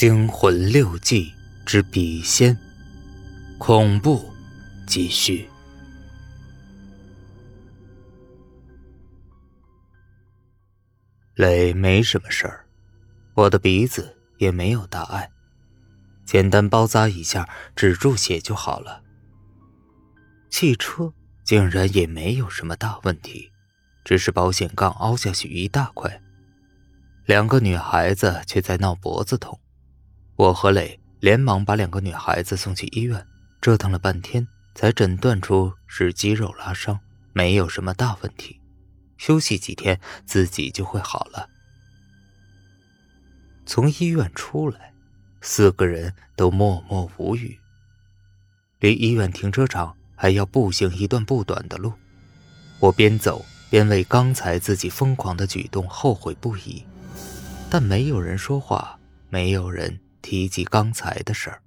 惊魂六记之笔仙，恐怖继续。磊没什么事儿，我的鼻子也没有大碍，简单包扎一下，止住血就好了。汽车竟然也没有什么大问题，只是保险杠凹下去一大块。两个女孩子却在闹脖子痛，我和磊连忙把两个女孩子送去医院，折腾了半天才诊断出是肌肉拉伤，没有什么大问题。休息几天，自己就会好了。从医院出来，四个人都默默无语。离医院停车场还要步行一段不短的路，我边走边为刚才自己疯狂的举动后悔不已，但没有人说话，没有人提及刚才的事儿，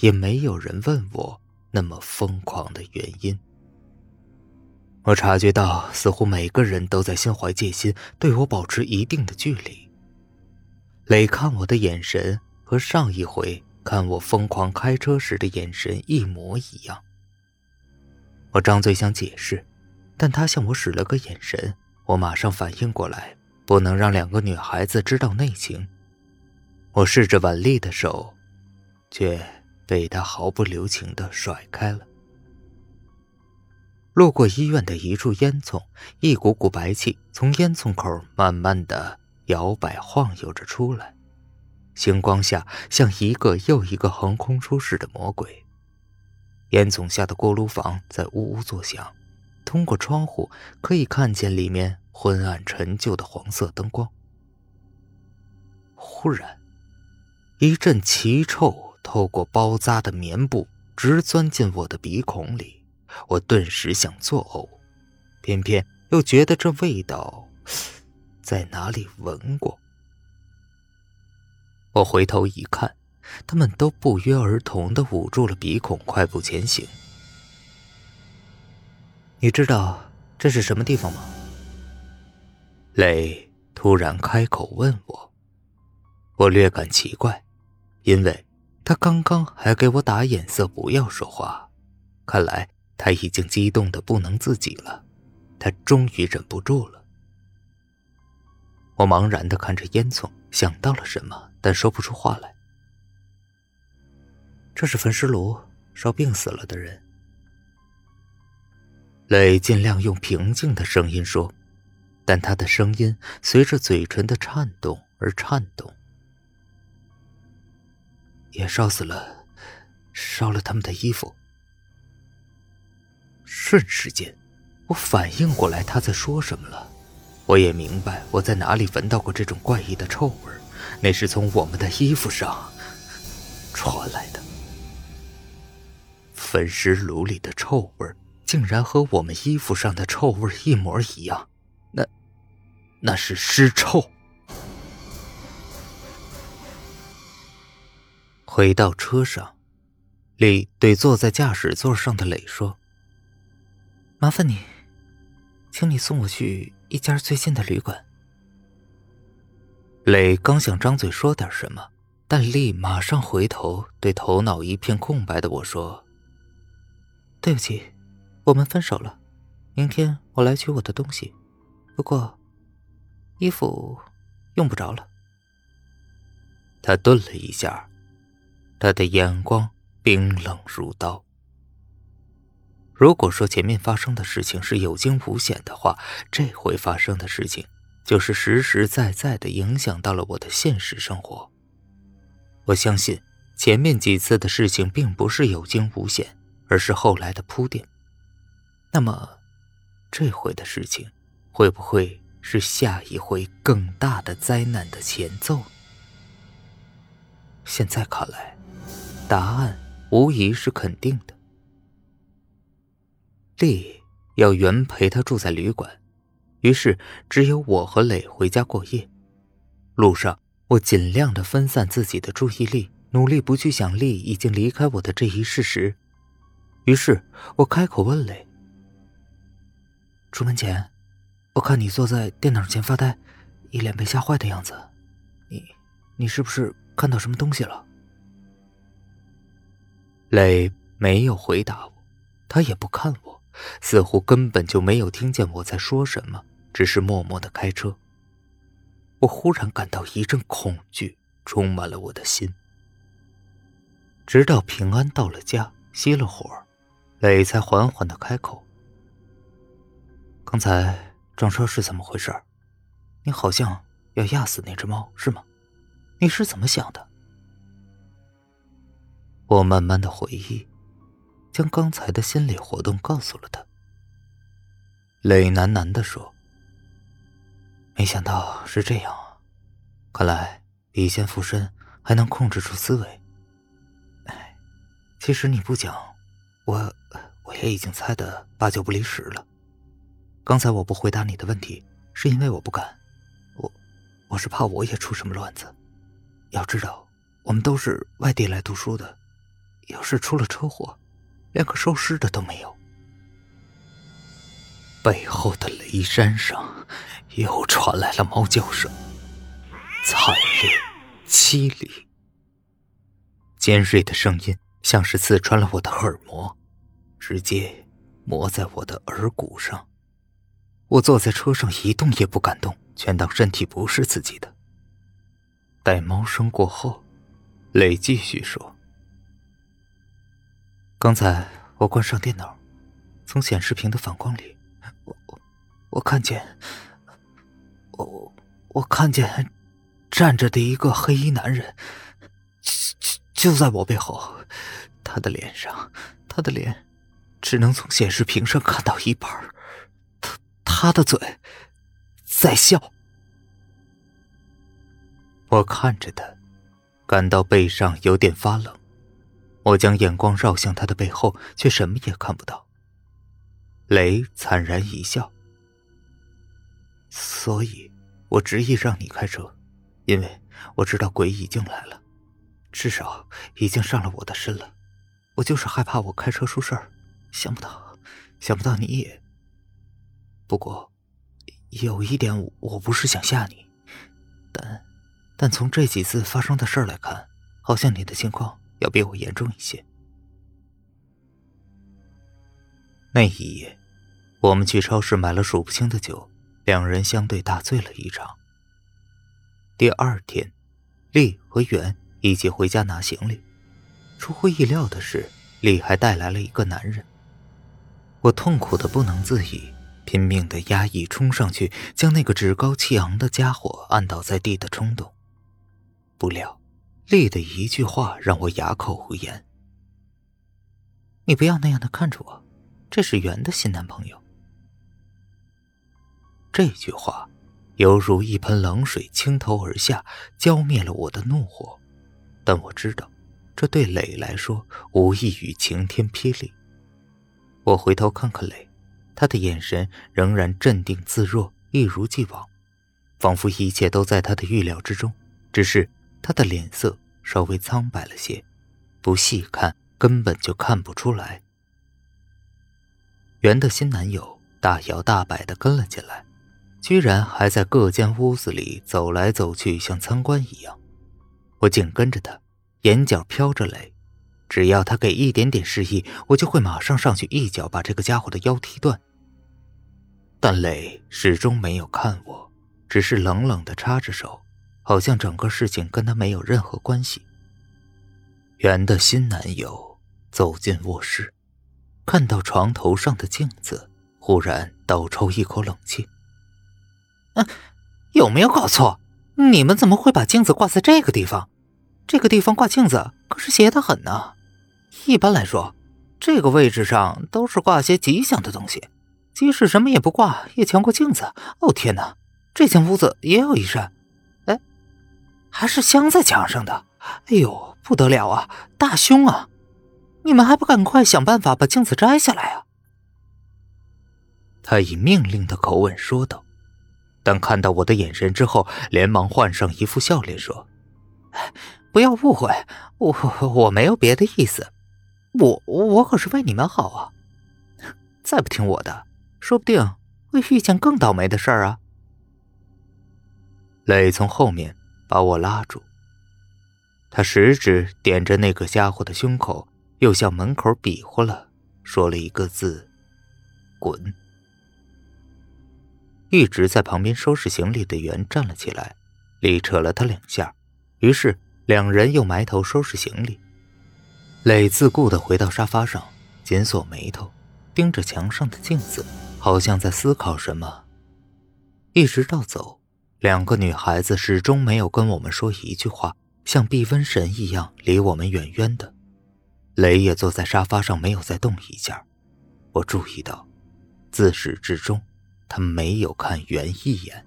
也没有人问我那么疯狂的原因。我察觉到，似乎每个人都在心怀戒心，对我保持一定的距离。磊看我的眼神和上一回看我疯狂开车时的眼神一模一样。我张嘴想解释，但他向我使了个眼神，我马上反应过来，不能让两个女孩子知道内情。我试着挽丽的手，却被他毫不留情的甩开了。路过医院的一处烟囱，一股股白气从烟囱口慢慢的摇摆晃悠着出来，星光下像一个又一个横空出世的魔鬼。烟囱下的锅炉房在呜呜作响，通过窗户可以看见里面昏暗陈旧的黄色灯光。忽然，一阵奇臭透过包扎的棉布直钻进我的鼻孔里。我顿时想作呕，偏偏又觉得这味道在哪里闻过。我回头一看，他们都不约而同的捂住了鼻孔，快步前行。你知道这是什么地方吗？磊突然开口问我，我略感奇怪，因为他刚刚还给我打眼色，不要说话，看来。他已经激动的不能自己了，他终于忍不住了。我茫然的看着烟囱，想到了什么，但说不出话来。这是焚尸炉，烧病死了的人。磊尽量用平静的声音说，但他的声音随着嘴唇的颤动而颤动。也烧死了，烧了他们的衣服。瞬时间，我反应过来他在说什么了。我也明白我在哪里闻到过这种怪异的臭味那是从我们的衣服上传来的。焚尸炉里的臭味竟然和我们衣服上的臭味一模一样，那，那是尸臭。回到车上，李对坐在驾驶座上的磊说。麻烦你，请你送我去一家最近的旅馆。磊刚想张嘴说点什么，但丽马上回头对头脑一片空白的我说：“对不起，我们分手了。明天我来取我的东西，不过衣服用不着了。”他顿了一下，他的眼光冰冷如刀。如果说前面发生的事情是有惊无险的话，这回发生的事情就是实实在在的影响到了我的现实生活。我相信前面几次的事情并不是有惊无险，而是后来的铺垫。那么，这回的事情会不会是下一回更大的灾难的前奏？现在看来，答案无疑是肯定的。丽要原陪他住在旅馆，于是只有我和磊回家过夜。路上，我尽量的分散自己的注意力，努力不去想丽已经离开我的这一事实。于是我开口问磊：“出门前，我看你坐在电脑前发呆，一脸被吓坏的样子，你，你是不是看到什么东西了？磊没有回答我，他也不看我，似乎根本就没有听见我在说什么，只是默默的开车。我忽然感到一阵恐惧充满了我的心。直到平安到了家，熄了火，磊才缓缓的开口：“刚才撞车是怎么回事？你好像要压死那只猫，是吗？你是怎么想的？”我慢慢的回忆，将刚才的心理活动告诉了他。磊喃喃的说：“没想到是这样啊，看来笔仙附身还能控制住思维。哎，其实你不讲，我我也已经猜的八九不离十了。刚才我不回答你的问题，是因为我不敢，我我是怕我也出什么乱子。要知道，我们都是外地来读书的。”要是出了车祸，连个收尸的都没有。背后的雷山上又传来了猫叫声，惨烈、凄厉、尖锐的声音，像是刺穿了我的耳膜，直接磨在我的耳骨上。我坐在车上一动也不敢动，全当身体不是自己的。待猫声过后，雷继续说。刚才我关上电脑，从显示屏的反光里，我我我看见，我我看见站着的一个黑衣男人，就就在我背后，他的脸上，他的脸只能从显示屏上看到一半，他他的嘴在笑，我看着他，感到背上有点发冷。我将眼光绕向他的背后，却什么也看不到。雷惨然一笑：“所以，我执意让你开车，因为我知道鬼已经来了，至少已经上了我的身了。我就是害怕我开车出事儿。想不到，想不到你也……不过，有一点，我不是想吓你，但，但从这几次发生的事儿来看，好像你的情况……”要比我严重一些。那一夜，我们去超市买了数不清的酒，两人相对大醉了一场。第二天，丽和袁一起回家拿行李，出乎意料的是，丽还带来了一个男人。我痛苦的不能自已，拼命的压抑冲上去将那个趾高气昂的家伙按倒在地的冲动，不料。丽的一句话让我哑口无言。你不要那样的看着我，这是袁的新男朋友。这句话犹如一盆冷水倾头而下，浇灭了我的怒火。但我知道，这对磊来说无异于晴天霹雳。我回头看看磊，他的眼神仍然镇定自若，一如既往，仿佛一切都在他的预料之中，只是。他的脸色稍微苍白了些，不细看根本就看不出来。袁的新男友大摇大摆的跟了进来，居然还在各间屋子里走来走去，像参观一样。我紧跟着他，眼角飘着泪。只要他给一点点示意，我就会马上上去一脚把这个家伙的腰踢断。但磊始终没有看我，只是冷冷的插着手。好像整个事情跟他没有任何关系。袁的新男友走进卧室，看到床头上的镜子，忽然倒抽一口冷气：“嗯，有没有搞错？你们怎么会把镜子挂在这个地方？这个地方挂镜子可是邪得很呢。一般来说，这个位置上都是挂些吉祥的东西，即使什么也不挂，也强过镜子。哦天哪，这间屋子也有一扇。”还是镶在墙上的，哎呦，不得了啊！大凶啊！你们还不赶快想办法把镜子摘下来啊！他以命令的口吻说道，但看到我的眼神之后，连忙换上一副笑脸说：“不要误会，我我没有别的意思，我我可是为你们好啊！再不听我的，说不定会遇见更倒霉的事儿啊！”磊从后面。把我拉住，他食指点着那个家伙的胸口，又向门口比划了，说了一个字：“滚。”一直在旁边收拾行李的袁站了起来，力扯了他两下，于是两人又埋头收拾行李。磊自顾地回到沙发上，紧锁眉头，盯着墙上的镜子，好像在思考什么。一直到走，两个女孩子始终没有跟我们说一句话，像避瘟神一样离我们远远的。雷也坐在沙发上，没有再动一下。我注意到，自始至终。他没有看袁一眼。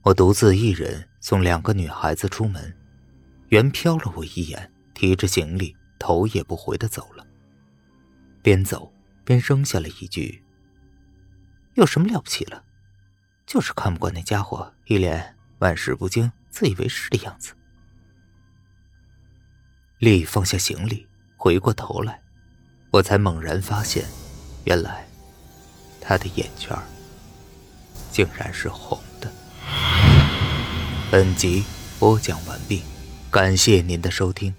我独自一人送两个女孩子出门，袁瞟了我一眼，提着行李，头也不回的走了。边走边扔下了一句：“有什么了不起了？就是看不惯那家伙一脸万事不惊、自以为是的样子。”丽放下行李，回过头来，我才猛然发现，原来。他的眼圈竟然是红的。本集播讲完毕，感谢您的收听。